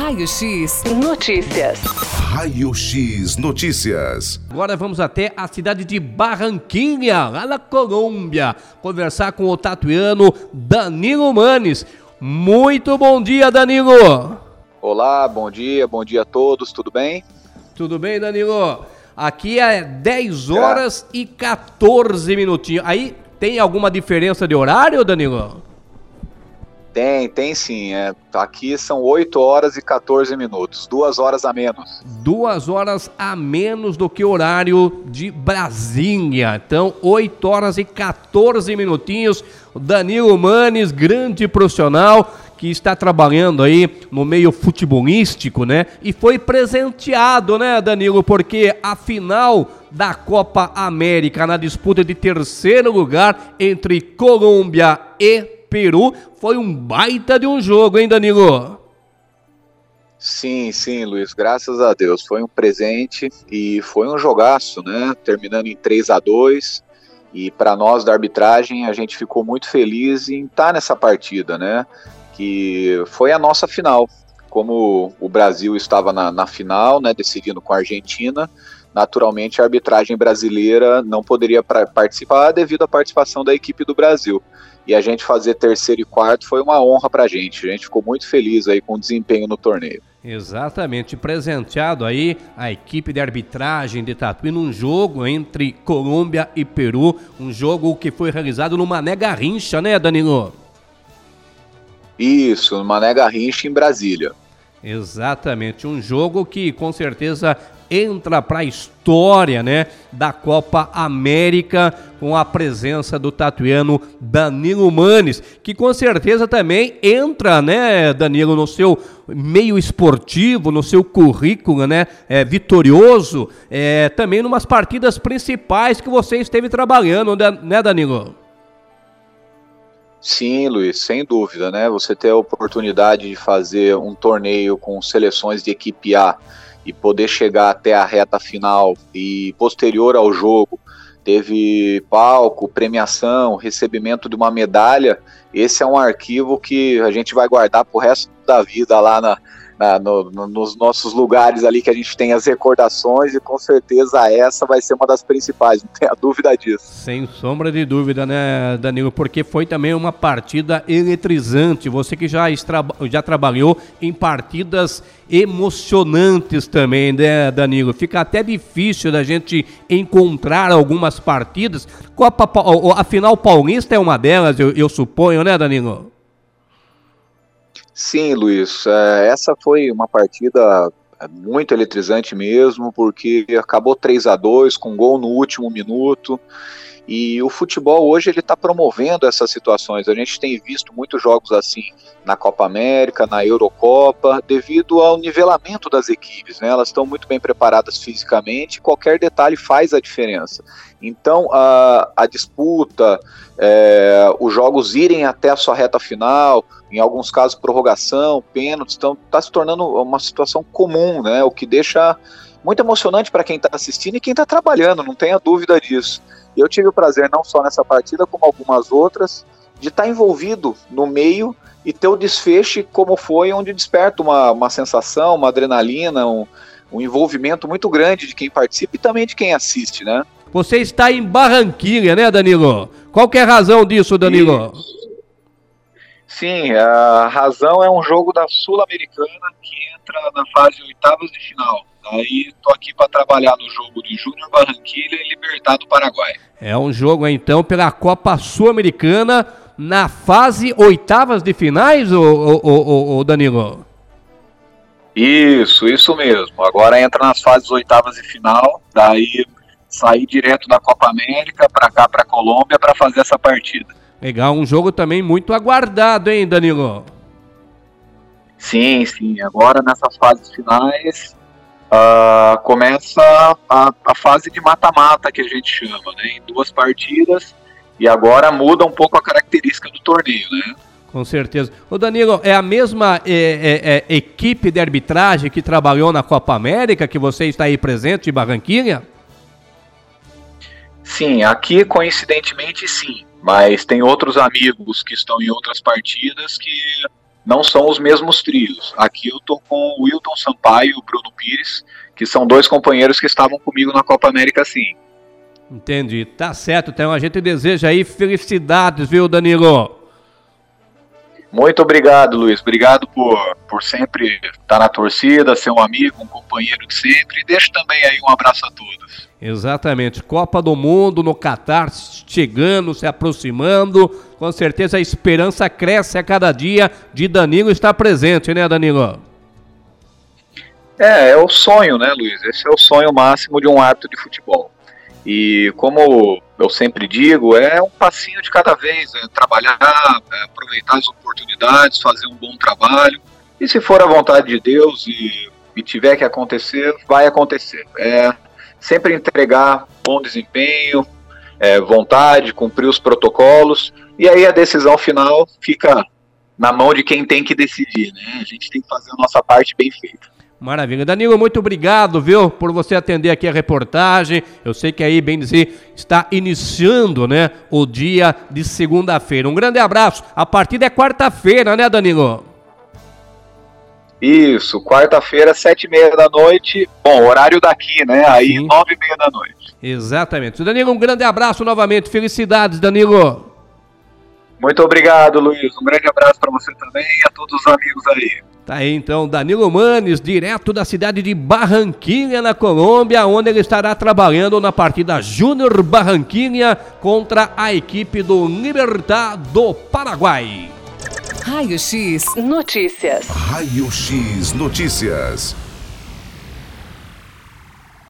Raio X Notícias. Raio X Notícias. Agora vamos até a cidade de Barranquinha, lá na Colômbia, conversar com o tatuiano Danilo Manes. Muito bom dia, Danilo. Olá, bom dia, bom dia a todos, tudo bem? Tudo bem, Danilo? Aqui é 10 horas é. e 14 minutinhos. Aí tem alguma diferença de horário, Danilo? Tem, tem sim. É, aqui são 8 horas e 14 minutos, duas horas a menos. Duas horas a menos do que o horário de Brasília. Então, 8 horas e 14 minutinhos. Danilo Manes, grande profissional que está trabalhando aí no meio futebolístico, né? E foi presenteado, né, Danilo? Porque a final da Copa América na disputa de terceiro lugar entre Colômbia e Peru. Foi um baita de um jogo, hein, Danilo? Sim, sim, Luiz, graças a Deus. Foi um presente e foi um jogaço, né? Terminando em 3 a 2 E para nós da arbitragem, a gente ficou muito feliz em estar tá nessa partida, né? Que foi a nossa final. Como o Brasil estava na, na final, né? Decidindo com a Argentina, naturalmente a arbitragem brasileira não poderia participar devido à participação da equipe do Brasil e a gente fazer terceiro e quarto foi uma honra para a gente. A gente ficou muito feliz aí com o desempenho no torneio. Exatamente, presenteado aí a equipe de arbitragem de Tatuí num jogo entre Colômbia e Peru, um jogo que foi realizado no Mané Garrincha, né, Danilo? Isso, no Mané Garrincha em Brasília. Exatamente, um jogo que com certeza entra para a história, né, da Copa América com a presença do tatuiano Danilo Manes, que com certeza também entra, né, Danilo, no seu meio esportivo, no seu currículo, né, é, vitorioso, é, também numas partidas principais que você esteve trabalhando, né, né Danilo? Sim, Luiz, sem dúvida, né? Você ter a oportunidade de fazer um torneio com seleções de equipe A e poder chegar até a reta final e posterior ao jogo teve palco, premiação, recebimento de uma medalha. Esse é um arquivo que a gente vai guardar para o resto da vida lá na, na, no, no, nos nossos lugares ali que a gente tem as recordações e com certeza essa vai ser uma das principais, não tenha dúvida disso. Sem sombra de dúvida, né, Danilo? Porque foi também uma partida eletrizante. Você que já, já trabalhou em partidas emocionantes também, né, Danilo? Fica até difícil da gente encontrar algumas partidas. Copa, a final paulista é uma delas, eu, eu suponho, né, Danilo? Sim, Luiz, é, essa foi uma partida é, muito eletrizante mesmo, porque acabou 3 a 2 com gol no último minuto. E o futebol hoje ele está promovendo essas situações. A gente tem visto muitos jogos assim na Copa América, na Eurocopa, devido ao nivelamento das equipes. Né? Elas estão muito bem preparadas fisicamente, qualquer detalhe faz a diferença. Então a, a disputa, é, os jogos irem até a sua reta final, em alguns casos prorrogação, pênaltis, então está se tornando uma situação comum, né? O que deixa muito emocionante para quem está assistindo e quem está trabalhando, não tenha dúvida disso. E eu tive o prazer, não só nessa partida, como algumas outras, de estar tá envolvido no meio e ter o desfecho como foi, onde desperta uma, uma sensação, uma adrenalina, um, um envolvimento muito grande de quem participa e também de quem assiste, né? Você está em Barranquilha, né, Danilo? Qual que é a razão disso, Danilo? Sim, a razão é um jogo da Sul-Americana que entra na fase oitavas de final. Aí tô aqui para trabalhar no jogo de Júnior Barranquilha e Libertado Paraguai. É um jogo então pela Copa Sul-Americana na fase oitavas de finais, o, o, Danilo? Isso, isso mesmo. Agora entra nas fases oitavas de final, daí sair direto da Copa América para cá, para Colômbia, para fazer essa partida. Legal, um jogo também muito aguardado, hein, Danilo? Sim, sim. Agora nessas fases finais uh, começa a, a, fase de mata-mata que a gente chama, né? Em duas partidas e agora muda um pouco a característica do torneio, né? Com certeza. O Danilo, é a mesma é, é, é, equipe de arbitragem que trabalhou na Copa América que você está aí presente em Barranquinha? Sim, aqui coincidentemente sim, mas tem outros amigos que estão em outras partidas que não são os mesmos trios. Aqui eu tô com o Wilton Sampaio e o Bruno Pires, que são dois companheiros que estavam comigo na Copa América sim. Entendi, tá certo. Então a gente deseja aí felicidades, viu, Danilo? Muito obrigado, Luiz. Obrigado por, por sempre estar na torcida, ser um amigo, um companheiro de sempre. E deixo também aí um abraço a todos. Exatamente. Copa do Mundo no Catar chegando, se aproximando. Com certeza a esperança cresce a cada dia de Danilo estar presente, né, Danilo? É, é o sonho, né, Luiz? Esse é o sonho máximo de um árbitro de futebol. E como eu sempre digo, é um passinho de cada vez, é trabalhar, é aproveitar as oportunidades, fazer um bom trabalho. E se for a vontade de Deus e, e tiver que acontecer, vai acontecer. É sempre entregar bom desempenho, é, vontade, cumprir os protocolos, e aí a decisão final fica na mão de quem tem que decidir, né? A gente tem que fazer a nossa parte bem feita. Maravilha. Danilo, muito obrigado, viu, por você atender aqui a reportagem. Eu sei que aí, bem dizer, está iniciando, né, o dia de segunda-feira. Um grande abraço. A partida é quarta-feira, né, Danilo? Isso, quarta-feira, sete e meia da noite. Bom, horário daqui, né? Aí, Sim. nove e meia da noite. Exatamente. Danilo, um grande abraço novamente. Felicidades, Danilo. Muito obrigado, Luiz. Um grande abraço para você também e a todos os amigos aí. Tá aí então Danilo Manes, direto da cidade de Barranquinha, na Colômbia, onde ele estará trabalhando na partida Júnior Barranquinha contra a equipe do Libertad do Paraguai. Raio X Notícias. Raio X Notícias.